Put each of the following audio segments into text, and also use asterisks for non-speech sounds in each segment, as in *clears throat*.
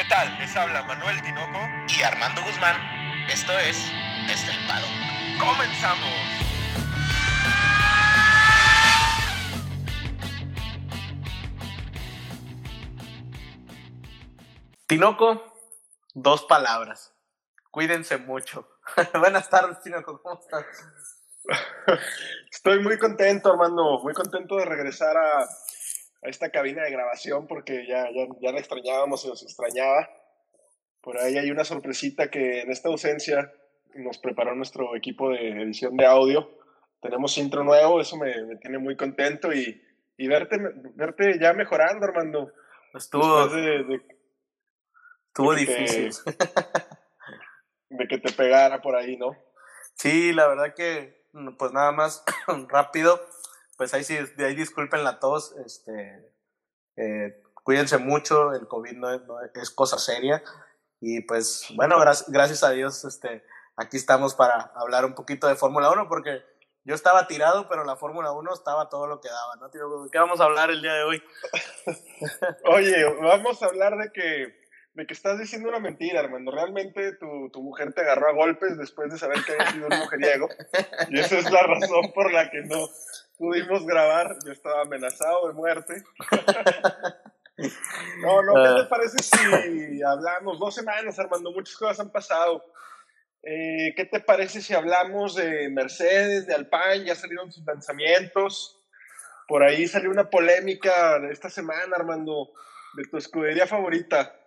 ¿Qué tal? Les habla Manuel Tinoco y Armando Guzmán. Esto es Estelpado. ¡Comenzamos! Tinoco, dos palabras. Cuídense mucho. *laughs* Buenas tardes, Tinoco, ¿cómo estás? *laughs* Estoy muy contento, Armando, muy contento de regresar a, a esta cabina de grabación porque ya, ya, ya la extrañábamos y nos extrañaba. Por ahí hay una sorpresita que en esta ausencia nos preparó nuestro equipo de edición de audio. Tenemos intro nuevo, eso me, me tiene muy contento y, y, verte, verte ya mejorando, Armando. Estuvo, de, de, estuvo de difícil. Te, de que te pegara por ahí, ¿no? Sí, la verdad que, pues nada más *coughs* rápido pues ahí sí, ahí disculpen la tos, este, eh, cuídense mucho, el COVID no es, no es, cosa seria y pues bueno, gracias, gracias a Dios, este, aquí estamos para hablar un poquito de Fórmula 1 porque yo estaba tirado, pero la Fórmula 1 estaba todo lo que daba, ¿no? ¿Qué vamos a hablar el día de hoy? *laughs* Oye, vamos a hablar de que, de que estás diciendo una mentira, hermano. Realmente tu, tu mujer te agarró a golpes después de saber que había sido un mujeriego. Y esa es la razón por la que no, pudimos grabar, yo estaba amenazado de muerte. *laughs* no, no, ¿qué te parece si hablamos? Dos semanas, Armando, muchas cosas han pasado. Eh, ¿Qué te parece si hablamos de Mercedes, de Alpine? Ya salieron sus lanzamientos. Por ahí salió una polémica esta semana, Armando, de tu escudería favorita.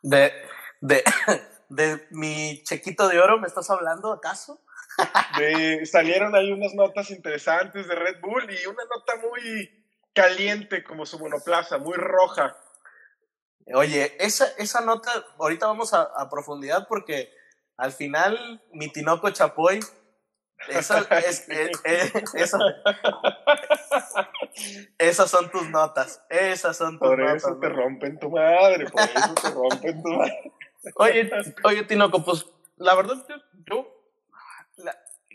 De, de, *laughs* de mi chequito de oro, ¿me estás hablando acaso? De, salieron ahí unas notas interesantes de Red Bull y una nota muy caliente como su monoplaza, muy roja. Oye, esa, esa nota, ahorita vamos a, a profundidad porque al final mi Tinoco Chapoy, esa, es, es, *laughs* es, esa, esas son tus notas, esas son tus por notas. Por eso te rompen tu madre, por eso te rompen tu madre. Oye, oye Tinoco, pues la verdad yo, yo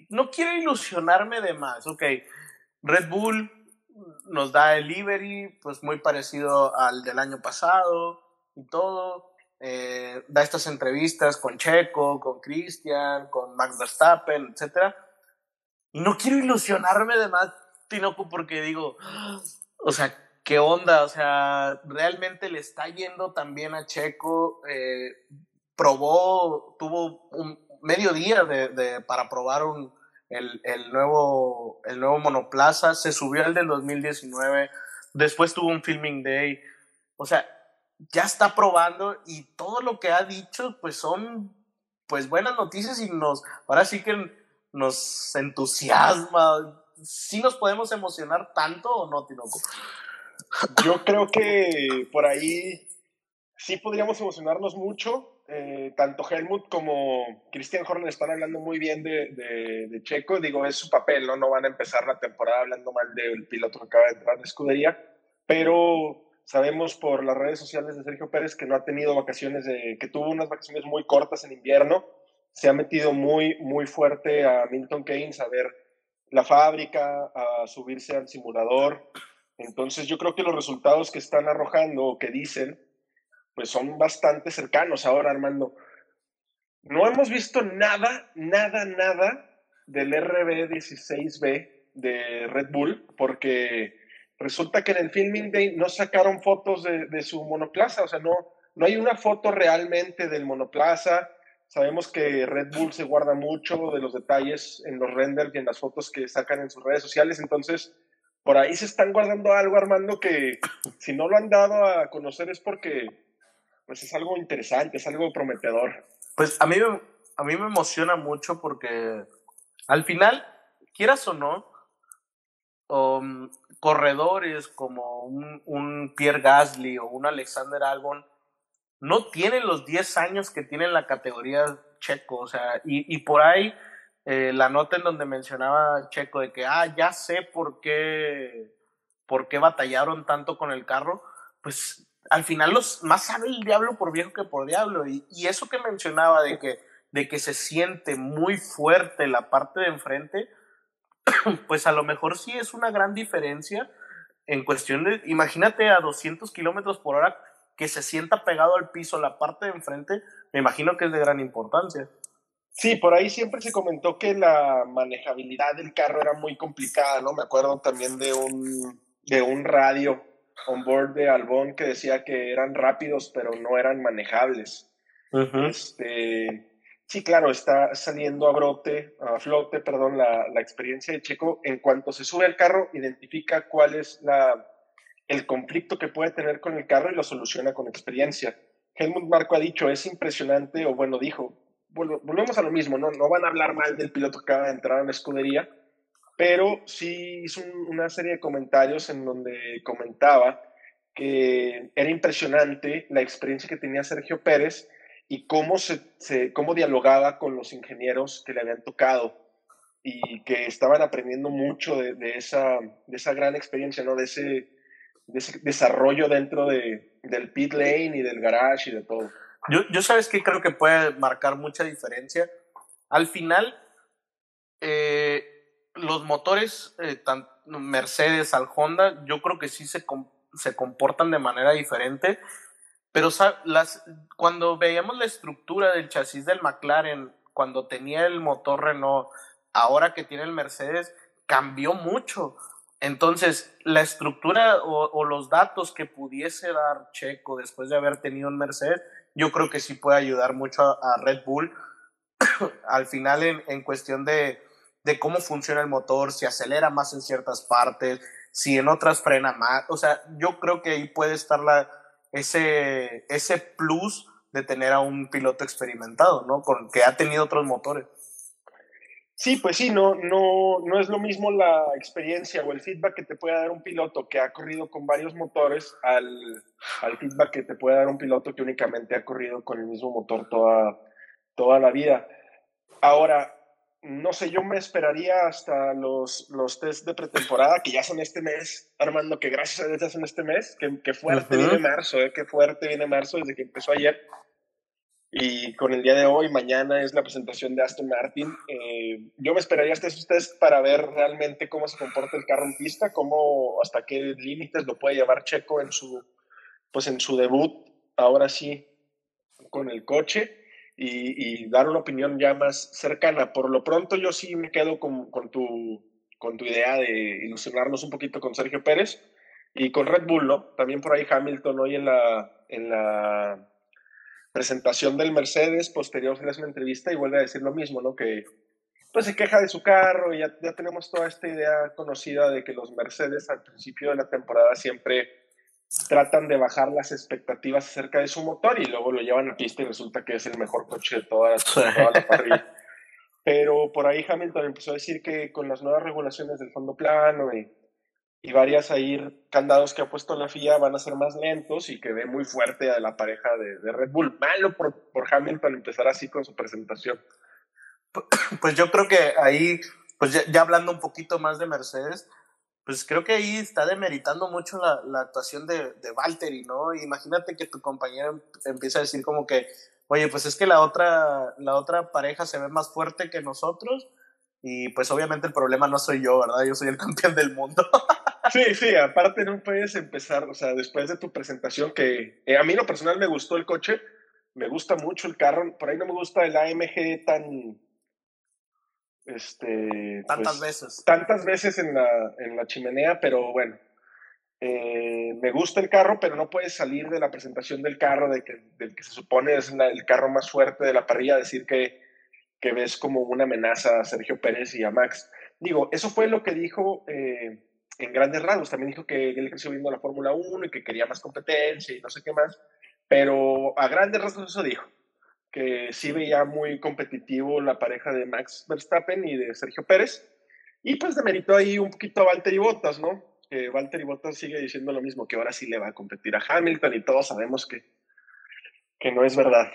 no quiero ilusionarme de más, ok. Red Bull nos da el livery, pues muy parecido al del año pasado y todo. Eh, da estas entrevistas con Checo, con Christian, con Max Verstappen, etc. Y no quiero ilusionarme de más, Tinoco, porque digo, o sea, ¿qué onda? O sea, realmente le está yendo también a Checo. Eh, probó, tuvo un, medio día de, para probar un, el, el, nuevo, el nuevo monoplaza, se subió al del 2019, después tuvo un filming day, o sea, ya está probando y todo lo que ha dicho pues son pues buenas noticias y nos, ahora sí que nos entusiasma, ¿sí nos podemos emocionar tanto o no, Tinoco? Yo creo que por ahí sí podríamos emocionarnos mucho, eh, tanto Helmut como Christian Horner están hablando muy bien de, Checo. Digo, es su papel, ¿no? No van a empezar la temporada hablando mal del piloto que acaba de entrar de escudería. Pero sabemos por las redes sociales de Sergio Pérez que no ha tenido vacaciones, que tuvo unas vacaciones muy cortas en invierno. Se ha metido muy, muy fuerte a Milton Keynes a ver la fábrica, a subirse al simulador. Entonces yo creo que los resultados que están arrojando o que dicen pues son bastante cercanos ahora, Armando. No hemos visto nada, nada, nada del RB16B de Red Bull, porque resulta que en el Filming Day no sacaron fotos de, de, su monoplaza, o sea, no, no hay una foto realmente del monoplaza. Sabemos que Red Bull se guarda mucho de los detalles en los renders y en las fotos que sacan en sus redes sociales, entonces por ahí se están guardando algo, Armando, que si no lo han dado a conocer es porque pues es algo interesante, es algo prometedor. Pues a mí, a mí me emociona mucho porque al final, quieras o no, um, corredores como un, Pierre Gasly o un Alexander Albon no tienen los 10 años que tiene la categoría Checo, o sea, y, y por ahí eh, la nota en donde mencionaba Checo de que, ah, ya sé por qué, por qué batallaron tanto con el carro, pues al final los más sabe el diablo por viejo que por diablo. Y, eso que mencionaba de que, de que se siente muy fuerte la parte de enfrente, *clears throat* pues a lo mejor sí es una gran diferencia en cuestión de, imagínate a 200 kilómetros por hora, que se sienta pegado al piso la parte de enfrente, me imagino que es de gran importancia. Sí, por ahí siempre se comentó que la manejabilidad del carro era muy complicada, ¿no? Me acuerdo también de un, de un radio on board de Albón que decía que eran rápidos, pero no eran manejables. este, sí, claro, está saliendo a brote, a flote, perdón, la, la, experiencia de Checo. En cuanto se sube al carro, identifica cuál es la, el conflicto que puede tener con el carro y lo soluciona con experiencia. Helmut Marco ha dicho, es impresionante, o bueno, dijo, volvemos a lo mismo, ¿no? No van a hablar mal del piloto que acaba de entrar a la escudería, pero sí hizo una serie de comentarios en donde comentaba que era impresionante la experiencia que tenía Sergio Pérez y cómo, se, cómo dialogaba con los ingenieros que le habían tocado y que estaban aprendiendo mucho de, esa, de esa gran experiencia, ¿no? de, ese, de ese desarrollo dentro de, del pit lane y del garage y de todo. Yo, yo sabes que creo que puede marcar mucha diferencia. Al final, eh, los motores, eh, Mercedes al Honda, yo creo que sí se, se comportan de manera diferente. Pero las, cuando veíamos la estructura del chasis del McLaren, cuando tenía el motor Renault, ahora que tiene el Mercedes, cambió mucho. Entonces, la estructura o, los datos que pudiese dar Checo después de haber tenido un Mercedes, yo creo que sí puede ayudar mucho a, Red Bull *coughs* al final en, en cuestión de, de, cómo funciona el motor, si acelera más en ciertas partes, si en otras frena más. O sea, yo creo que ahí puede estar la, ese, ese plus de tener a un piloto experimentado, ¿no? Con, que ha tenido otros motores. Sí, pues sí, no, no, no es lo mismo la experiencia o el feedback que te puede dar un piloto que ha corrido con varios motores al, al feedback que te puede dar un piloto que únicamente ha corrido con el mismo motor toda, toda la vida. Ahora, no sé, yo me esperaría hasta los, los test de pretemporada, que ya son este mes, Armando, que gracias a Dios ya son este mes, que, fuerte viene marzo, eh, que fuerte viene marzo desde que empezó ayer. Y con el día de hoy, mañana es la presentación de Aston Martin. Eh, yo me esperaría hasta esos test para ver realmente cómo se comporta el carro en pista, cómo, hasta qué límites lo puede llevar Checo en su, pues en su debut, ahora sí, con el coche. Y, dar una opinión ya más cercana. Por lo pronto yo sí me quedo con, con, tu, con tu idea de ilusionarnos un poquito con Sergio Pérez y con Red Bull, ¿no? También por ahí Hamilton hoy en la, en la presentación del Mercedes, posterior se una entrevista y vuelve a decir lo mismo, ¿no? Que pues se queja de su carro y ya, ya tenemos toda esta idea conocida de que los Mercedes al principio de la temporada siempre tratan de bajar las expectativas acerca de su motor y luego lo llevan a pista y resulta que es el mejor coche de toda, toda la parrilla. Pero por ahí Hamilton empezó a decir que con las nuevas regulaciones del fondo plano y y varias ahí candados que ha puesto la FIA van a ser más lentos y que ve muy fuerte a la pareja de, Red Bull. Malo por, por, Hamilton empezar así con su presentación. Pues yo creo que ahí, pues ya, hablando un poquito más de Mercedes, pues creo que ahí está demeritando mucho la, la actuación de, de Valtteri, ¿no? Imagínate que tu compañero empieza a decir como que, oye, pues es que la otra, la otra pareja se ve más fuerte que nosotros y pues obviamente el problema no soy yo, ¿verdad? Yo soy el *laughs* campeón del mundo. Sí, sí, aparte no puedes empezar, o sea, después de tu presentación, que eh, a mí lo personal me gustó el coche, me gusta mucho el carro, por ahí no me gusta el AMG tan... Este, tantas pues, veces. Tantas veces en la, en la chimenea, pero bueno, eh, me gusta el carro, pero no puedes salir de la presentación del carro, de que, del que se supone es el carro más fuerte de la parrilla, decir que, que ves como una amenaza a Sergio Pérez y a Max. Digo, eso fue lo que dijo... Eh, en grandes rasgos. También dijo que él creció viendo la Fórmula 1 y que quería más competencia y no sé qué más. Pero a grandes rasgos eso dijo, que sí veía muy competitivo la pareja de Max Verstappen y de Sergio Pérez. Y pues demeritó ahí un poquito a Valtteri Bottas, ¿no? Que Valtteri Bottas sigue diciendo lo mismo, que ahora sí le va a competir a Hamilton y todos sabemos que, que no es verdad.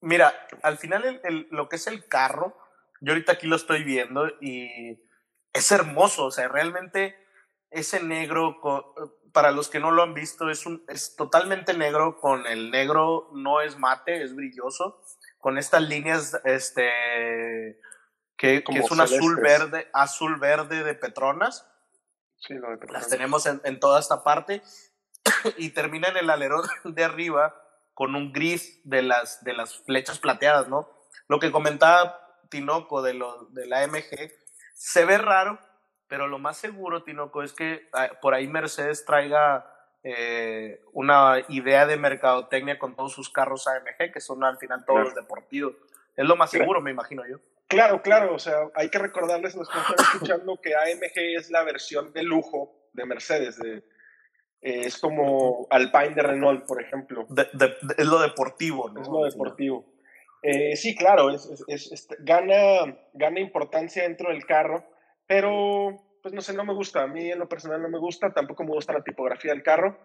Mira, al final lo que es el carro, yo ahorita aquí lo estoy viendo y es hermoso, o sea, realmente ese negro, para los que no lo han visto, es, un, es totalmente negro, con el negro no es mate, es brilloso, con estas líneas, este, que, es un azul verde, azul verde de Petronas. Sí, de Las tenemos en, toda esta parte. *coughs* y termina en el alerón de arriba con un gris de las, de las flechas plateadas, ¿no? Lo que comentaba Tinoco de, lo, de la AMG, se ve raro, pero lo más seguro, Tinoco, es que ah, por ahí Mercedes traiga eh, una idea de mercadotecnia con todos sus carros AMG, que son al final todos los deportivos. Es lo más seguro, me imagino yo. Claro, claro, o sea, hay que recordarles a los que están escuchando que AMG es la versión de lujo de Mercedes, de, eh, es como Alpine de Renault, por ejemplo. es lo deportivo, ¿no? Es lo deportivo. Eh, sí, claro, es, gana, gana importancia dentro del carro, pero pues no sé, no me gusta. A mí en lo personal no me gusta, tampoco me gusta la tipografía del carro.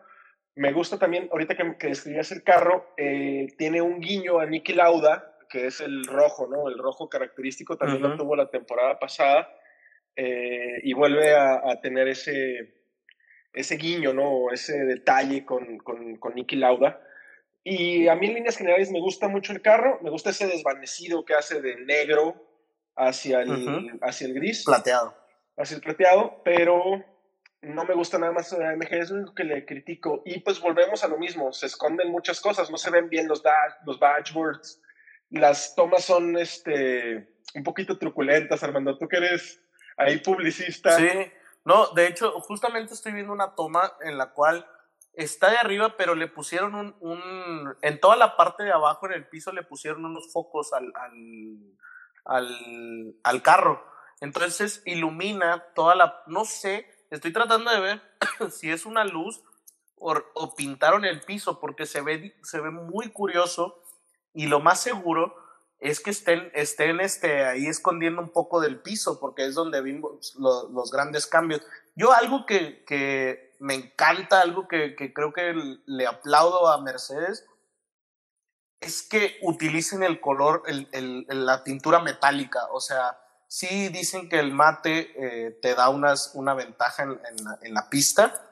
Me gusta también, ahorita que, que describías el carro, eh, tiene un guiño a Niki Lauda, que es el rojo, ¿no? El rojo característico, también lo tuvo la temporada pasada, y vuelve a, a tener ese, ese guiño, ¿no? Ese detalle con, con, con Nicky Lauda. Y a mí en líneas generales me gusta mucho el carro, me gusta ese desvanecido que hace de negro hacia el, hacia el gris. Plateado. Hacia el plateado, pero no me gusta nada más la MG, es lo único que le critico. Y pues volvemos a lo mismo, se esconden muchas cosas, no se ven bien los, los dashboards, las tomas son este, un poquito truculentas, Armando, tú que eres ahí publicista. Sí no, de hecho, justamente estoy viendo una toma en la cual está de arriba, pero le pusieron un, un en toda la parte de abajo en el piso le pusieron unos focos al, al, al, carro. Entonces ilumina toda la, no sé, estoy tratando de ver *clears throat* si es una luz o, o, pintaron el piso porque se ve, se ve muy curioso y lo más seguro es que estén, estén este, ahí escondiendo un poco del piso, porque es donde vimos los grandes cambios. Yo algo que, que me encanta, algo que, que, creo que le aplaudo a Mercedes, es que utilicen el color, el, la tintura metálica. O sea, sí dicen que el mate eh, te da unas, una ventaja en, en, la, en la pista,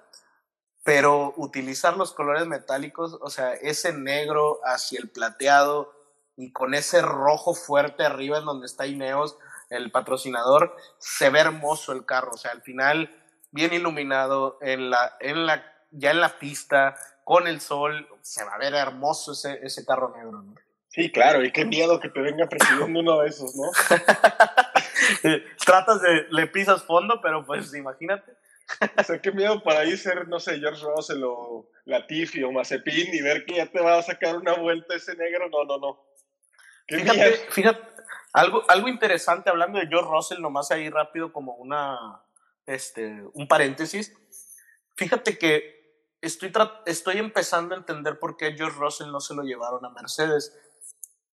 pero utilizar los colores metálicos, o sea, ese negro hacia el plateado, y con ese rojo fuerte arriba en donde está Ineos, el patrocinador, se ve hermoso el carro, o sea, al final bien iluminado en la, en la, ya en la pista, con el sol, se va a ver hermoso ese, ese carro negro, ¿no? Sí, claro, y qué miedo que te venga persiguiendo uno de esos, ¿no? *laughs* Tratas de, le pisas fondo, pero pues imagínate. O sea, qué miedo para ahí ser, no sé, George Russell o Latifi o Mazepin y ver que ya te va a sacar una vuelta ese negro. No, no, no. Fíjate, fíjate, algo, algo interesante hablando de George Russell, nomás ahí rápido como una, este, un paréntesis. Fíjate que estoy, estoy empezando a entender por qué George Russell no se lo llevaron a Mercedes.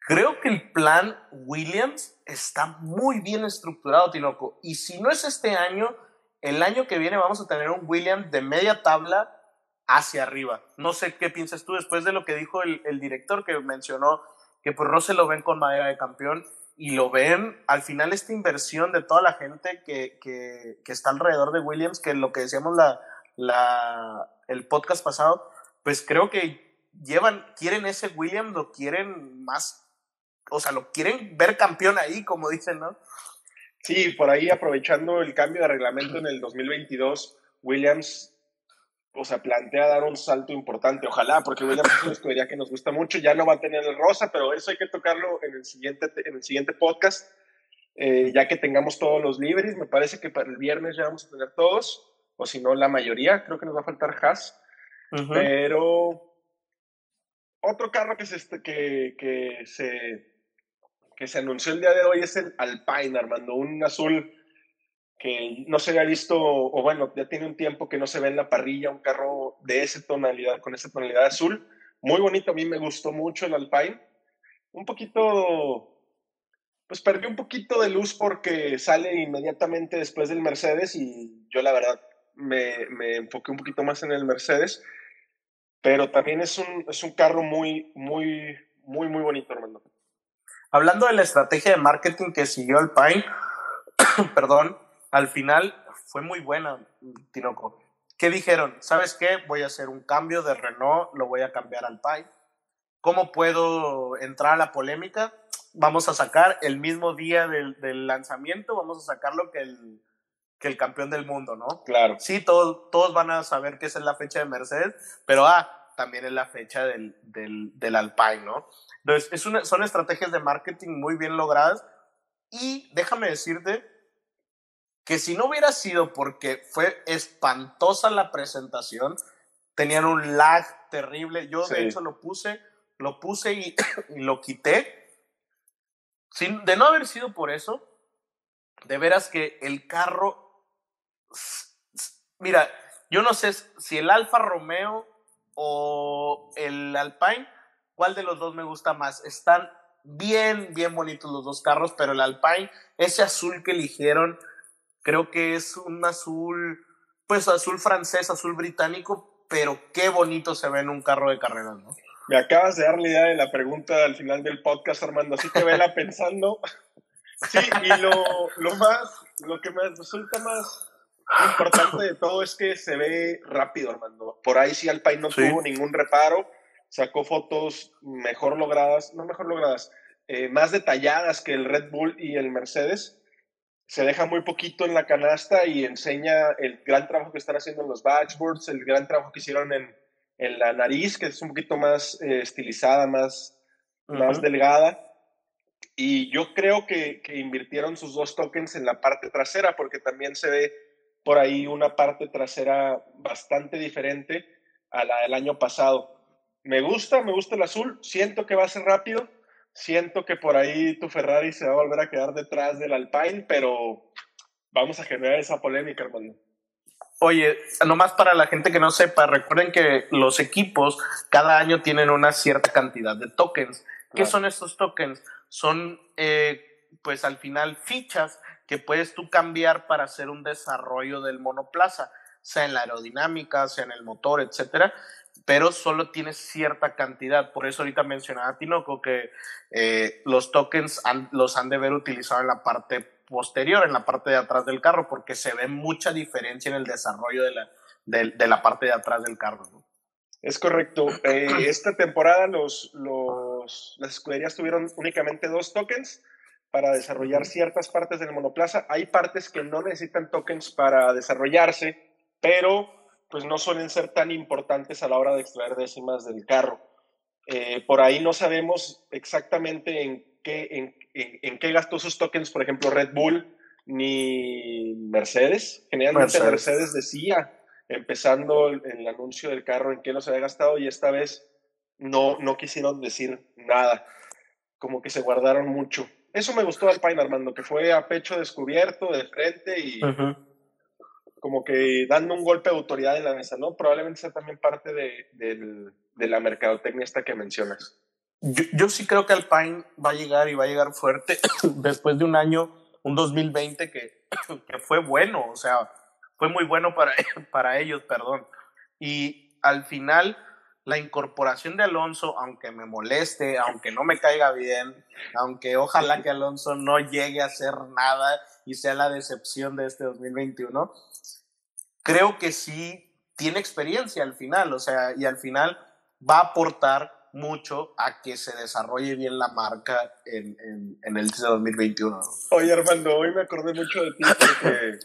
Creo que el plan Williams está muy bien estructurado, Tinoco. Y si no es este año, el año que viene vamos a tener un Williams de media tabla hacia arriba. No sé qué piensas tú después de lo que dijo el, el director que mencionó que pues Russell lo ven con madera de campeón y lo ven al final esta inversión de toda la gente que, que, que está alrededor de Williams, que lo que decíamos la, la, el podcast pasado, pues creo que llevan, quieren ese Williams, lo quieren más, o sea, lo quieren ver campeón ahí, como dicen, ¿no? Sí, por ahí aprovechando el cambio de reglamento en el 2022, Williams o sea, plantea dar un salto importante. Ojalá, porque Williams es una escudería que nos gusta mucho. Ya no va a tener el rosa, pero eso hay que tocarlo en el siguiente, en el siguiente podcast, eh, ya que tengamos todos los liveries. Me parece que para el viernes ya vamos a tener todos, o si no, la mayoría. Creo que nos va a faltar Haas. Pero otro carro que se, que, que, se, que se anunció el día de hoy es el Alpine, Armando, un azul que no se había visto, o bueno, ya tiene un tiempo que no se ve en la parrilla un carro de esa tonalidad, con esa tonalidad azul. Muy bonito, a mí me gustó mucho el Alpine. Un poquito, pues perdió un poquito de luz porque sale inmediatamente después del Mercedes y yo la verdad me, me enfoqué un poquito más en el Mercedes, pero también es un, es un carro muy, muy, muy, muy bonito, hermano. Hablando de la estrategia de marketing que siguió Alpine, *coughs* perdón, al final fue muy buena, Tinoco. ¿Qué dijeron? ¿Sabes qué? Voy a hacer un cambio de Renault, lo voy a cambiar al Pi. ¿Cómo puedo entrar a la polémica? Vamos a sacar el mismo día del, lanzamiento, vamos a sacar lo que el, que el campeón del mundo, ¿no? Claro. Sí, todos, todos van a saber que esa es la fecha de Mercedes, pero ah, también es la fecha del, del, del Alpine, ¿no? Entonces, es una, son estrategias de marketing muy bien logradas y déjame decirte que si no hubiera sido porque fue espantosa la presentación, tenían un lag terrible. Yo, de Sí. hecho, lo puse, lo puse y, *coughs* y lo quité. Sin, de no haber sido por eso, de veras que el carro. Mira, yo no sé si el Alfa Romeo o el Alpine, cuál de los dos me gusta más. Están bien, bien bonitos los dos carros, pero el Alpine, ese azul que eligieron, creo que es un azul, pues azul francés, azul británico, pero qué bonito se ve en un carro de carreras, ¿no? Me acabas de dar la idea de la pregunta al final del podcast, Armando, así que vela *laughs* pensando. Sí, y lo, lo más, lo que me resulta más importante de todo es que se ve rápido, Armando. Por ahí sí Alpine no Sí. tuvo ningún reparo, sacó fotos mejor logradas, no mejor logradas, eh, más detalladas que el Red Bull y el Mercedes. Se deja muy poquito en la canasta y enseña el gran trabajo que están haciendo en los dashboards, el gran trabajo que hicieron en, en la nariz, que es un poquito más eh, estilizada, más, más Ujú. delgada. Y yo creo que, que invirtieron sus dos tokens en la parte trasera, porque también se ve por ahí una parte trasera bastante diferente a la del año pasado. Me gusta, me gusta el azul, siento que va a ser rápido, siento que por ahí tu Ferrari se va a volver a quedar detrás del Alpine, pero vamos a generar esa polémica, hermano. Oye, nomás para la gente que no sepa, recuerden que los equipos cada año tienen una cierta cantidad de tokens. ¿Qué Claro. son estos tokens? Son, eh, pues al final, fichas que puedes tú cambiar para hacer un desarrollo del monoplaza, sea en la aerodinámica, sea en el motor, etcétera, pero solo tienes cierta cantidad. Por eso ahorita mencionaba a Tinoco que eh, los tokens han- los han de ver utilizado en la parte posterior, en la parte de atrás del carro, porque se ve mucha diferencia en el desarrollo de la, de, la parte de atrás del carro. Es correcto. Eh, esta temporada los, los, las escuderías tuvieron únicamente dos tokens para desarrollar ciertas partes del monoplaza. Hay partes que no necesitan tokens para desarrollarse, pero pues no suelen ser tan importantes a la hora de extraer décimas del carro. Eh, por ahí no sabemos exactamente en qué, en, en- en qué gastó sus tokens, por ejemplo, Red Bull ni Mercedes. Generalmente Mercedes. Mercedes decía empezando el, el anuncio del carro en qué los había gastado y esta vez no, no quisieron decir nada, como que se guardaron mucho. Eso me gustó de Alpine, Armando, que fue a pecho descubierto, de frente y como que dando un golpe de autoridad en la mesa, ¿no? Probablemente sea también parte de, del- de la mercadotecnia esta que mencionas. Yo, yo sí creo que Alpine va a llegar y va a llegar fuerte *coughs* después de un año, un 2020 que, *coughs* que fue bueno, o sea, fue muy bueno para, *coughs* para ellos, perdón. Y al final, la incorporación de Alonso, aunque me moleste, aunque no me caiga bien, aunque ojalá que Alonso no llegue a hacer nada y sea la decepción de este 2021, creo que sí tiene experiencia al final, o sea, y al final va a aportar mucho a que se desarrolle bien la marca en, en, en el 2021. ¿no? Oye, Armando, hoy me acordé mucho de ti porque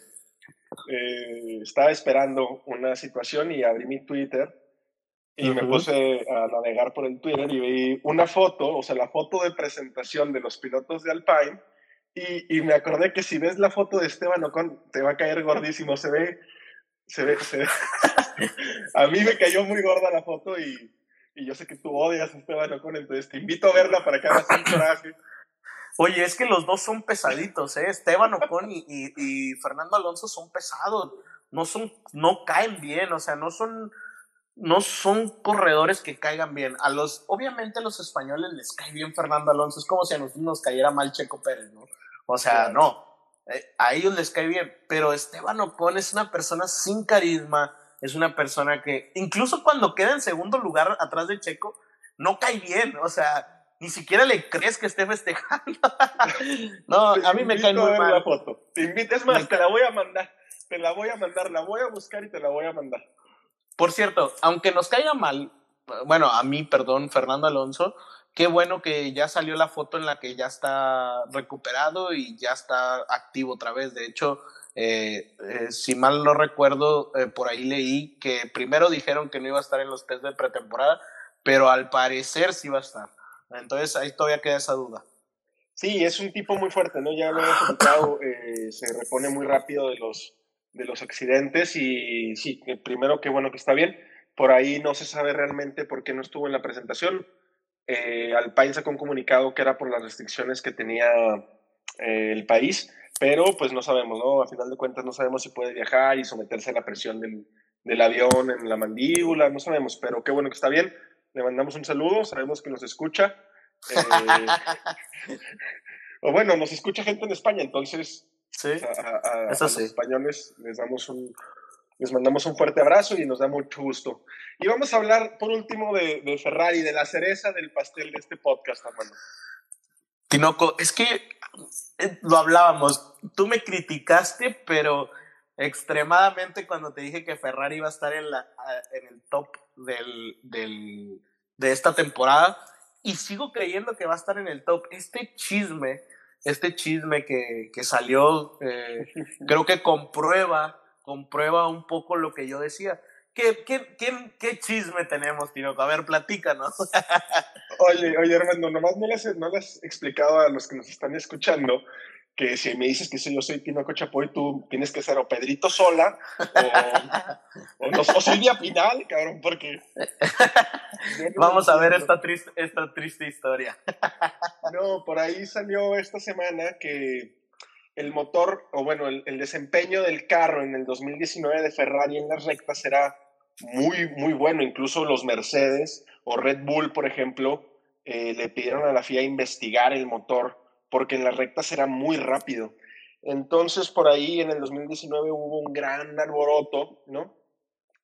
eh, estaba esperando una situación y abrí mi Twitter y me puse a navegar por el Twitter y vi una foto, o sea, la foto de presentación de los pilotos de Alpine y, y me acordé que si ves la foto de Esteban Ocon te va a caer gordísimo, se ve, se ve, se ve. *laughs* a mí me cayó muy gorda la foto y, y yo sé que tú odias a Esteban Ocon, entonces te invito a verla para que hagas un coraje. Oye, es que los dos son pesaditos, ¿eh? Esteban Ocon y, y, y Fernando Alonso son pesados, no son, no caen bien, o sea, no son, no son corredores que caigan bien. A los, obviamente a los españoles les cae bien Fernando Alonso, es como si a nosotros nos cayera mal Checo Pérez, ¿no? O sea, no, eh, a ellos les cae bien, pero Esteban Ocon es una persona sin carisma, es una persona que, incluso cuando queda en segundo lugar atrás de Checo, no cae bien, o sea, ni siquiera le crees que esté festejando. *laughs* no, Te a mí me cae a muy la mal. foto. Te invito, es más, Me te la voy a mandar. Te la voy a mandar, la voy a buscar y te la voy a mandar. Por cierto, aunque nos caiga mal, bueno, a mí, perdón, Fernando Alonso, qué bueno que ya salió la foto en la que ya está recuperado y ya está activo otra vez. De hecho, Eh, eh, si mal no recuerdo, eh, por ahí leí que primero dijeron que no iba a estar en los test de pretemporada, pero al parecer sí va a estar. Entonces ahí todavía queda esa duda. Sí, es un tipo muy fuerte, ¿no? Ya lo hemos comentado, se repone muy rápido de los, de los accidentes y sí, primero qué bueno que está bien. Por ahí no se sabe realmente por qué no estuvo en la presentación. Eh, Alpine sacó un comunicado que era por las restricciones que tenía el país pero pues no sabemos, ¿no? A final de cuentas no sabemos si puede viajar y someterse a la presión del, del avión en la mandíbula, no sabemos, pero qué bueno que está bien. Le mandamos un saludo, sabemos que nos escucha. Eh, *laughs* *laughs* o bueno, nos escucha gente en España, entonces sí, a, los españoles les damos un, les mandamos un fuerte abrazo y nos da mucho gusto. Y vamos a hablar por último de, de Ferrari, de la cereza del pastel de este podcast, hermano. Tinoco, es que eh, lo hablábamos, tú me criticaste, pero extremadamente cuando te dije que Ferrari iba a estar en, la, en el top del, del, de esta temporada y sigo creyendo que va a estar en el top. Este chisme, este chisme que, que salió, eh, creo que comprueba, comprueba un poco lo que yo decía. ¿Qué, qué, qué, chisme tenemos, Tinoco? A ver, platícanos. *laughs* oye, oye, hermano, nomás no les, no les he explicado a los que nos están escuchando que si me dices que soy, yo soy Tinoco Chapoy, tú tienes que ser o Pedrito Sola o, o, no, o Silvia Pinal, cabrón, porque... *laughs* Vamos a ver esta triste, esta triste historia. *laughs* no, por ahí salió esta semana que el motor, o bueno, el, desempeño del carro en el 2019 de Ferrari en las rectas será muy, muy bueno. Incluso los Mercedes o Red Bull, por ejemplo, eh, le pidieron a la FIA investigar el motor porque en las rectas será muy rápido. Entonces, por ahí en el 2019 hubo un gran alboroto, ¿no?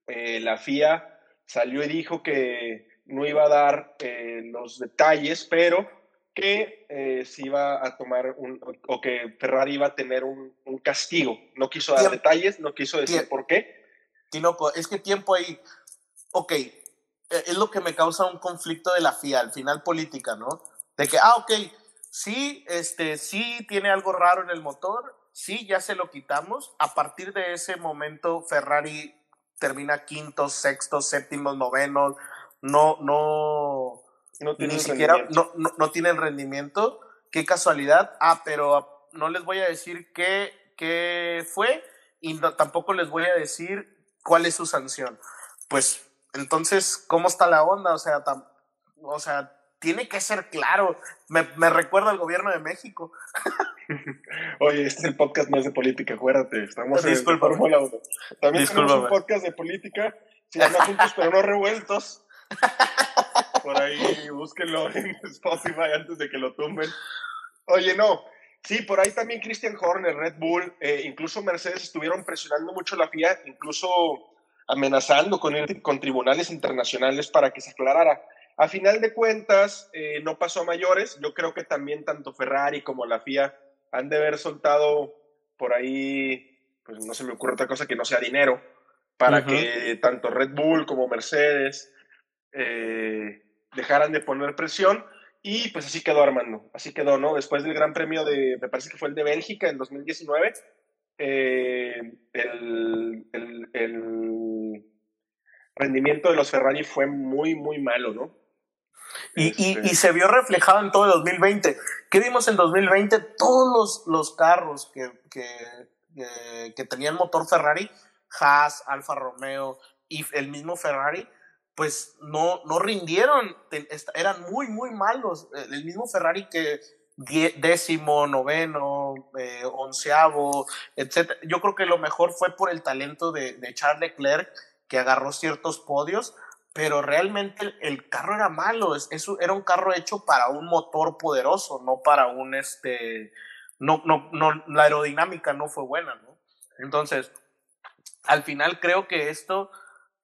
Eh, la FIA salió y dijo que no iba a dar eh, los detalles, pero que eh, se iba a tomar un, o que Ferrari iba a tener un, un castigo. No quiso dar detalles, no quiso decir por qué. Tinoco, es que tiempo ahí, ok, eh, es lo que me causa un conflicto de la FIA, al final política, ¿no? De que, ah, ok, sí, este, sí tiene algo raro en el motor, sí, ya se lo quitamos. A partir de ese momento, Ferrari termina quinto, sexto, séptimo, noveno, no, no, no Ni siquiera no, no, tienen rendimiento. Qué casualidad. Ah, pero no les voy a decir qué, qué fue y tampoco les voy a decir cuál es su sanción. Pues entonces, ¿cómo está la onda? O sea, o sea tiene que ser claro. Me, me recuerda al gobierno de México. Oye, este es el podcast más de política, acuérdate. Estamos en Fórmula 1. También tenemos un podcast de política, se llama Juntos pero no revueltos. Por ahí búsquenlo en Spotify antes de que lo tumben. Oye, no. Sí, por ahí también Christian Horner, Red Bull, eh, incluso Mercedes estuvieron presionando mucho la FIA, incluso amenazando con con tribunales internacionales para que se aclarara. A final de cuentas, eh, no pasó a mayores. Yo creo que también tanto Ferrari como la FIA han de haber soltado por ahí, pues no se me ocurre otra cosa que no sea dinero, para que tanto Red Bull como Mercedes eh, dejaran de poner presión. Y pues así quedó Armando, así quedó, ¿no? Después del Gran Premio de, me parece que fue el de Bélgica en 2019, eh, el, el, rendimiento de los Ferrari fue muy, muy malo, ¿no? Y, y, este se vio reflejado en todo el 2020. ¿Qué vimos en 2020? Todos los, los carros que, que, que, que tenían motor Ferrari, Haas, Alfa Romeo y el mismo Ferrari, pues no, no rindieron, eran muy, muy malos. El mismo Ferrari que décimo, noveno, eh, onceavo, etc. Yo creo que lo mejor fue por el talento de, de Charles Leclerc, que agarró ciertos podios, pero realmente el, carro era malo, eso era un carro hecho para un motor poderoso, no para un, este, no, no, no, la aerodinámica no fue buena. Entonces, al final creo que esto,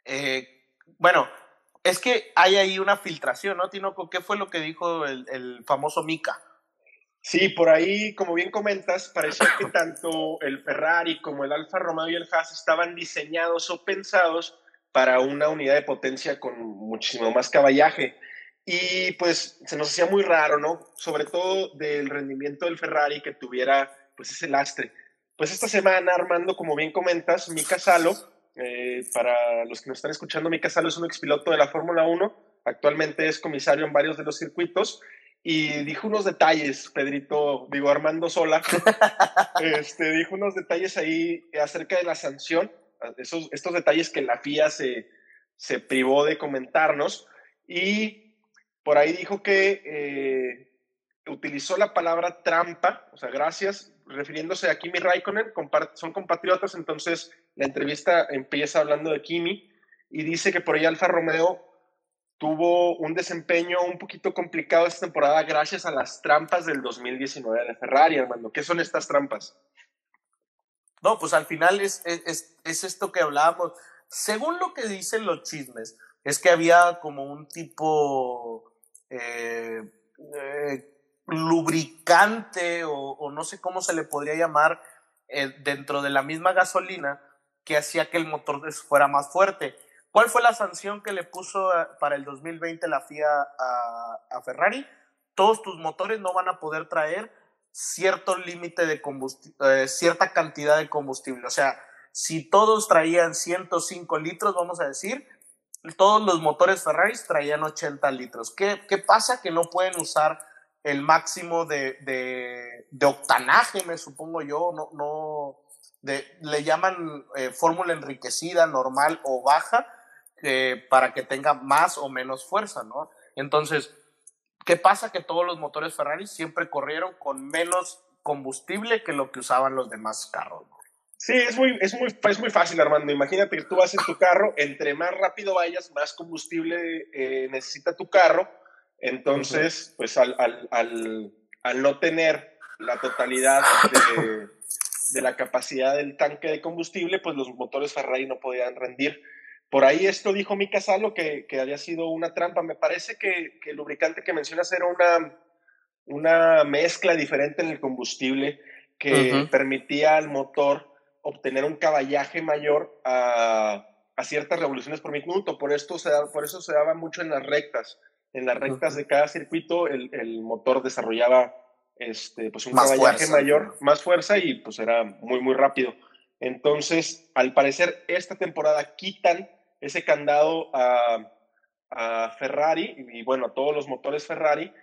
eh, bueno, es que hay ahí una filtración, ¿no, Tinoco? ¿Qué fue lo que dijo el, famoso Mika? Sí, por ahí, como bien comentas, parecía que tanto el Ferrari como el Alfa Romeo y el Haas estaban diseñados o pensados para una unidad de potencia con muchísimo más caballaje. Y pues se nos hacía muy raro, ¿no? Sobre todo del rendimiento del Ferrari que tuviera pues ese lastre. pues esta semana, Armando, como bien comentas, Mika Salo, eh, para los que nos están escuchando, Mika Salo es un expiloto de la Fórmula 1, actualmente es comisario en varios de los circuitos y dijo unos detalles, Pedrito, digo Armando Sola, *laughs* este, dijo unos detalles ahí acerca de la sanción, esos, estos detalles que la FIA se, se privó de comentarnos y por ahí dijo que eh, utilizó la palabra trampa, o sea, gracias, refiriéndose a Kimi Raikkonen, son compatriotas, entonces la entrevista empieza hablando de Kimi y dice que por ahí Alfa Romeo tuvo un desempeño un poquito complicado esta temporada gracias a las trampas del 2019 de Ferrari, hermano. ¿Qué son estas trampas? No, pues al final es, es, es, esto que hablábamos. Según lo que dicen los chismes, es que había como un tipo eh, eh, lubricante o, no sé cómo se le podría llamar eh, dentro de la misma gasolina que hacía que el motor fuera más fuerte. ¿Cuál fue la sanción que le puso para el 2020 la FIA a, Ferrari? Todos tus motores no van a poder traer cierto límite de combustible, eh, cierta cantidad de combustible. O sea, si todos traían 105 litros, vamos a decir, todos los motores Ferrari traían 80 litros. ¿Qué, qué pasa? Que no pueden usar el máximo de, de, octanaje, me supongo yo, no, no le llaman eh, fórmula enriquecida, normal o baja, para que tenga más o menos fuerza, ¿no? Entonces, ¿qué pasa? Que todos los motores Ferrari siempre corrieron con menos combustible que lo que usaban los demás carros. Sí, es muy, es, muy, es muy fácil, Armando. Imagínate que tú vas en tu carro, entre más rápido vayas, más combustible eh, necesita tu carro. Entonces, pues al, al, al, al, no tener la totalidad de, de, la capacidad del tanque de combustible, pues los motores Ferrari no podían rendir. Por ahí esto dijo Mika Salo que, que había sido una trampa. Me parece que, que, el lubricante que mencionas era una, una mezcla diferente en el combustible que permitía al motor obtener un caballaje mayor a, a, ciertas revoluciones por minuto. Por, esto se por eso se daba mucho en las rectas. En las rectas de cada circuito el, el motor desarrollaba este, pues un caballaje mayor, más fuerza y pues era muy, muy rápido. Entonces, al parecer, esta temporada quitan ese candado a, Ferrari y, bueno, a todos los motores Ferrari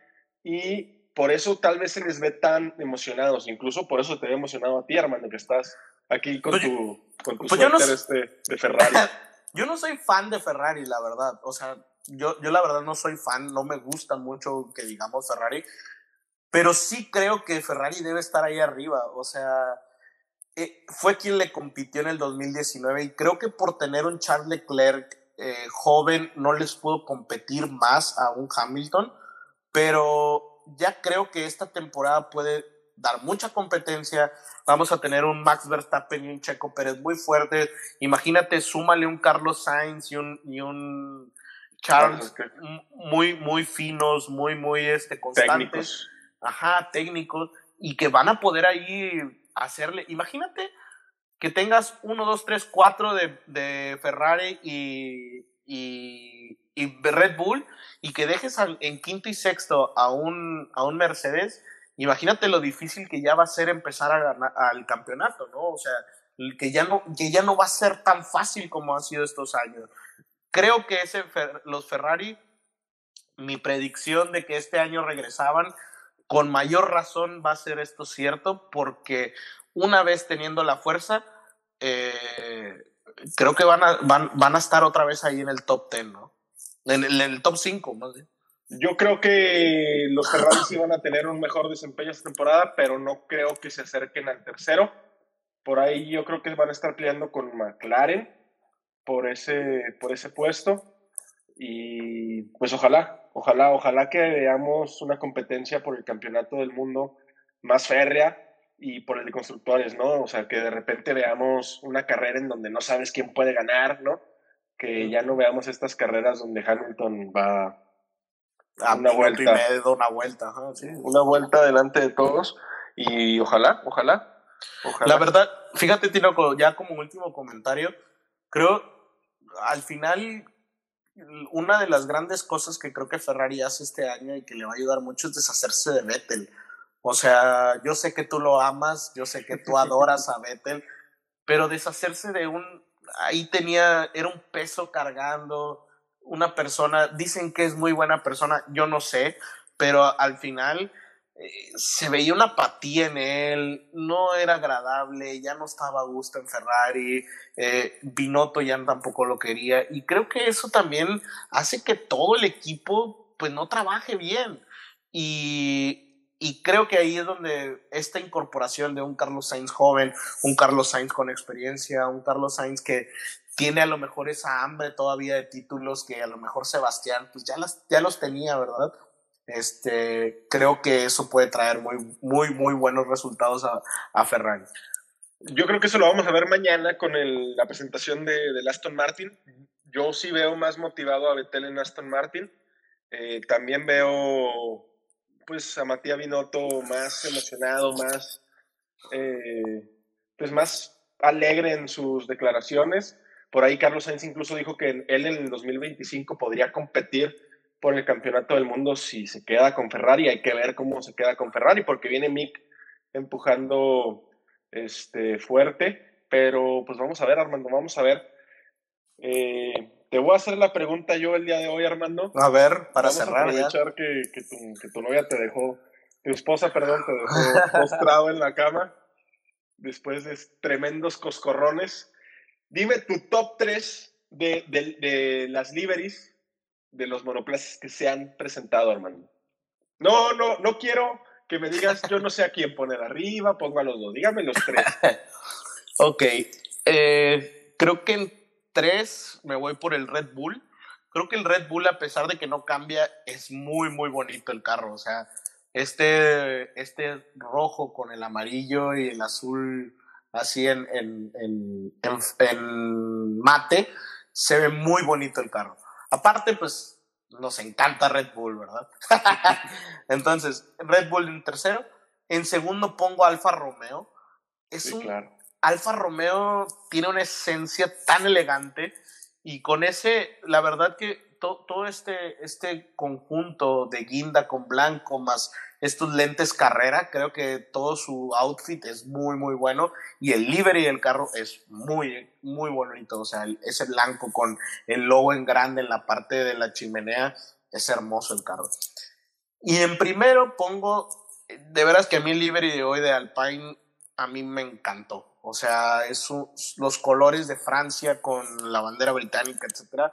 y por eso tal vez se les ve tan emocionados, incluso por eso te ve emocionado a ti, hermano, que estás aquí con pues tu, con tu pues este de Ferrari. *laughs* yo no soy fan de Ferrari, la verdad, o sea, yo, yo la verdad no soy fan, no me gusta mucho que digamos Ferrari, pero sí creo que Ferrari debe estar ahí arriba, o sea, eh, fue quien le compitió en el 2019 y creo que por tener un Charles Leclerc eh, joven no les pudo competir más a un Hamilton, pero ya creo que esta temporada puede dar mucha competencia. Vamos a tener un Max Verstappen y un Checo Pérez muy fuertes. Imagínate, súmale un Carlos Sainz y un, y un Charles muy, muy finos, muy, muy este, constantes. Técnicos. Ajá, técnicos. Y que van a poder ahí hacerle. Imagínate que tengas uno, dos, tres, cuatro de, de Ferrari y, y, Red Bull y que dejes en quinto y sexto a un, a un Mercedes. Imagínate lo difícil que ya va a ser empezar a ganar al campeonato, ¿no? O sea, que ya no, que ya no va a ser tan fácil como ha sido estos años. Creo que ese, los Ferrari, mi predicción de que este año regresaban, con mayor razón va a ser esto cierto, porque una vez teniendo la fuerza, eh, creo que van a, van, van, a estar otra vez ahí en el top 10, ¿no? En, el top 5, más bien. Yo creo que los Ferrari sí van a tener un mejor desempeño esta temporada, pero no creo que se acerquen al tercero. Por ahí yo creo que van a estar peleando con McLaren por ese, por ese puesto. Y pues ojalá, ojalá, ojalá que veamos una competencia por el campeonato del mundo más férrea y por el de constructores, ¿no? O sea, que de repente veamos una carrera en donde no sabes quién puede ganar, ¿no? Que ya no veamos estas carreras donde Hamilton va a una vuelta. Y medio, una vuelta, sí. Una vuelta delante de todos y ojalá, ojalá, ojalá. La verdad, fíjate, Tino, ya como último comentario, creo al final una de las grandes cosas que creo que Ferrari hace este año y que le va a ayudar mucho es deshacerse de Vettel. O sea, yo sé que tú lo amas, yo sé que tú adoras a Vettel, pero deshacerse de un, ahí tenía, era un peso cargando, una persona, dicen que es muy buena persona, yo no sé, pero al final se veía una apatía en él, no era agradable, ya no estaba a gusto en Ferrari, eh, ya tampoco lo quería y creo que eso también hace que todo el equipo pues no trabaje bien y, y creo que ahí es donde esta incorporación de un Carlos Sainz joven, un Carlos Sainz con experiencia, un Carlos Sainz que tiene a lo mejor esa hambre todavía de títulos que a lo mejor Sebastián pues ya, las, ya los tenía, ¿verdad? Este, creo que eso puede traer muy, muy, muy buenos resultados a, a Ferrari. Yo creo que eso lo vamos a ver mañana con el, la presentación de, del Aston Martin. Yo sí veo más motivado a Vettel en Aston Martin. Eh, también veo pues a Matías Binotto más emocionado, más eh, pues más alegre en sus declaraciones. Por ahí Carlos Sainz incluso dijo que él en el 2025 podría competir por el campeonato del mundo si se queda con Ferrari. Hay que ver cómo se queda con Ferrari, porque viene Mick empujando este, fuerte. Pero pues vamos a ver, Armando, vamos a ver. Eh, te voy a hacer la pregunta yo el día de hoy, Armando. A ver, para vamos cerrar. A aprovechar que, que, tu, que tu novia te dejó, tu esposa, perdón, te dejó *laughs* postrado en la cama después de tremendos coscorrones. Dime tu top 3 de, de, de las liveries de los monoplazas que se han presentado, hermano. No, no, no quiero que me digas, yo no sé a quién poner arriba, pongo a los dos, dígame los tres. *laughs* ok, eh, creo que en tres me voy por el Red Bull. Creo que el Red Bull, a pesar de que no cambia, es muy, muy bonito el carro. O sea, este, este rojo con el amarillo y el azul así en, en, en mate, se ve muy bonito el carro. Aparte, pues nos encanta Red Bull, ¿verdad? *laughs* Entonces, Red Bull en tercero. En segundo pongo Alfa Romeo. Es Sí, un claro. Alfa Romeo tiene una esencia tan elegante y con ese, la verdad que to- todo este, este conjunto de guinda con blanco más estos lentes carrera, creo que todo su outfit es muy, muy bueno y el livery del carro es muy, muy bonito. O sea, ese blanco con el logo en grande en la parte de la chimenea, es hermoso el carro. Y en primero pongo, de veras que a mí el livery de hoy de Alpine a mí me encantó. O sea, es un- los colores de Francia con la bandera británica, etcétera.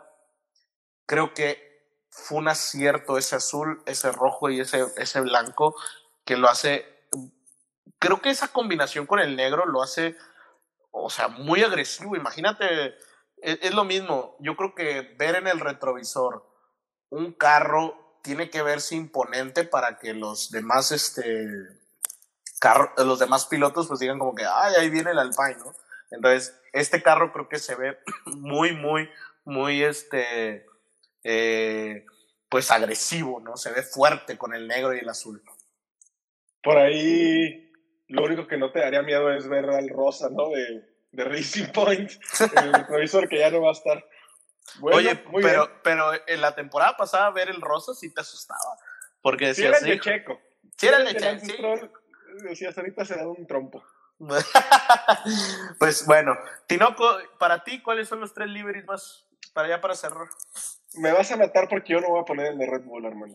Creo que fue un acierto ese azul, ese rojo y ese, ese blanco que lo hace. Creo que esa combinación con el negro lo hace, o sea, muy agresivo. Imagínate, es, es lo mismo. Yo creo que ver en el retrovisor un carro tiene que verse imponente para que los demás, este, carro, los demás pilotos pues digan como que, ay, ahí viene el Alpine, ¿no? Entonces, este carro creo que se ve *clears throat* muy, muy, muy, este, eh, pues agresivo, ¿no? Se ve fuerte con el negro y el azul. Por ahí, lo único que no te daría miedo es ver al rosa, ¿no? De, de Racing Point, el *laughs* retrovisor que ya no va a estar. Bueno, Oye, muy pero, bien. pero en la temporada pasada ver el rosa sí te asustaba. Porque Si decías, era el de "Sí, Checo. sí era el Si de Checo, sí". Decías, ahorita se da un trompo. *laughs* pues bueno, Tinoco, para ti, ¿cuáles son los tres liveries más para allá para cerrar? Me vas a matar porque yo no voy a poner el de Red Bull, hermano.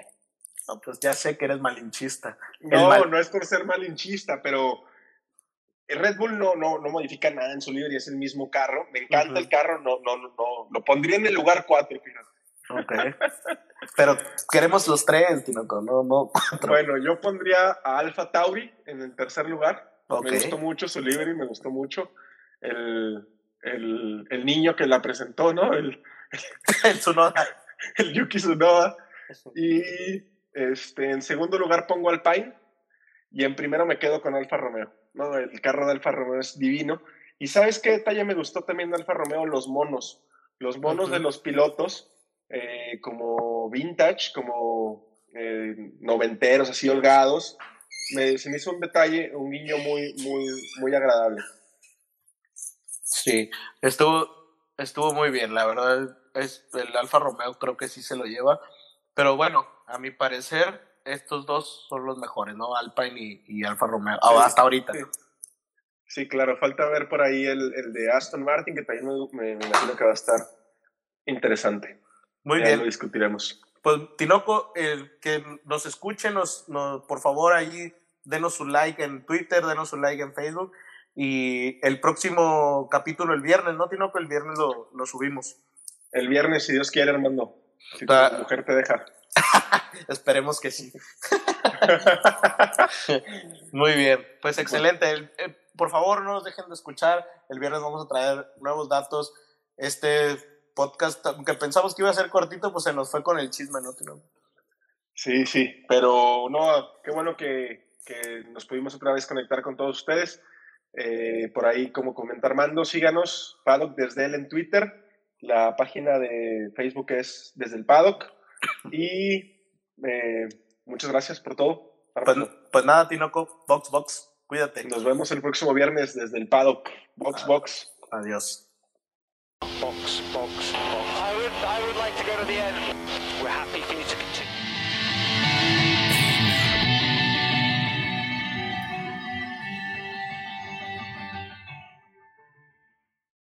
No, pues ya sé que eres malinchista. No, mal- no es por ser malinchista, pero el Red Bull no, no, no modifica nada en su livery, es el mismo carro. Me encanta el carro, no, no, no, no, lo pondría en el lugar 4, fíjate. Ok. Pero queremos los tres, Tinoco, no, no cuatro. Bueno, yo pondría a Alfa Tauri en el tercer lugar. Ok. Me gustó mucho su livery, me gustó mucho el, el, el niño que la presentó, ¿no? El, *laughs* En su nota. el Yuki Tsunoda. Y este, en segundo lugar pongo Alpine y en primero me quedo con Alfa Romeo. ¿no? El carro de Alfa Romeo es divino. ¿Y sabes qué detalle me gustó también de Alfa Romeo? Los monos. Los monos de los pilotos, eh, como vintage, como eh, noventeros, así holgados. Me, se me hizo un detalle, un guiño muy, muy, muy agradable. Sí, estuvo, estuvo muy bien, la verdad. Es, el Alfa Romeo creo que sí se lo lleva. Pero bueno, a mi parecer, estos dos son los mejores, ¿no? Alpine y, y Alfa Romeo, ah, hasta ahorita. Sí. Sí, claro, falta ver por ahí el, el de Aston Martin, que también me, me, imagino que va a estar interesante. Muy ya bien. lo discutiremos. Pues Tinoco, el que nos escuchen, nos, nos, por favor ahí denos su like en Twitter, denos su like en Facebook. Y el próximo capítulo el viernes, ¿no, Tinoco? El viernes lo, lo subimos. El viernes, si Dios quiere, Armando. Si tu mujer te deja. *laughs* Esperemos que sí. *laughs* Muy bien, pues excelente. El- por favor, no nos dejen de escuchar. El viernes vamos a traer nuevos datos. Este podcast, aunque pensamos que iba a ser cortito, pues se nos fue con el chisme, ¿no? Sí, sí, pero no, qué bueno que, que nos pudimos otra vez conectar con todos ustedes. Eh, por ahí, como comenta Armando, síganos, Paddock desde él en Twitter. La página de Facebook es desde el Paddock. *coughs* Y eh, muchas gracias por todo. Pues, pues nada, Tinoco, Box Box, cuídate. Nos vemos el próximo viernes desde el Paddock. Box, box. Adiós. Box, box, box. I would, I would like to go to the end. We're happy for you to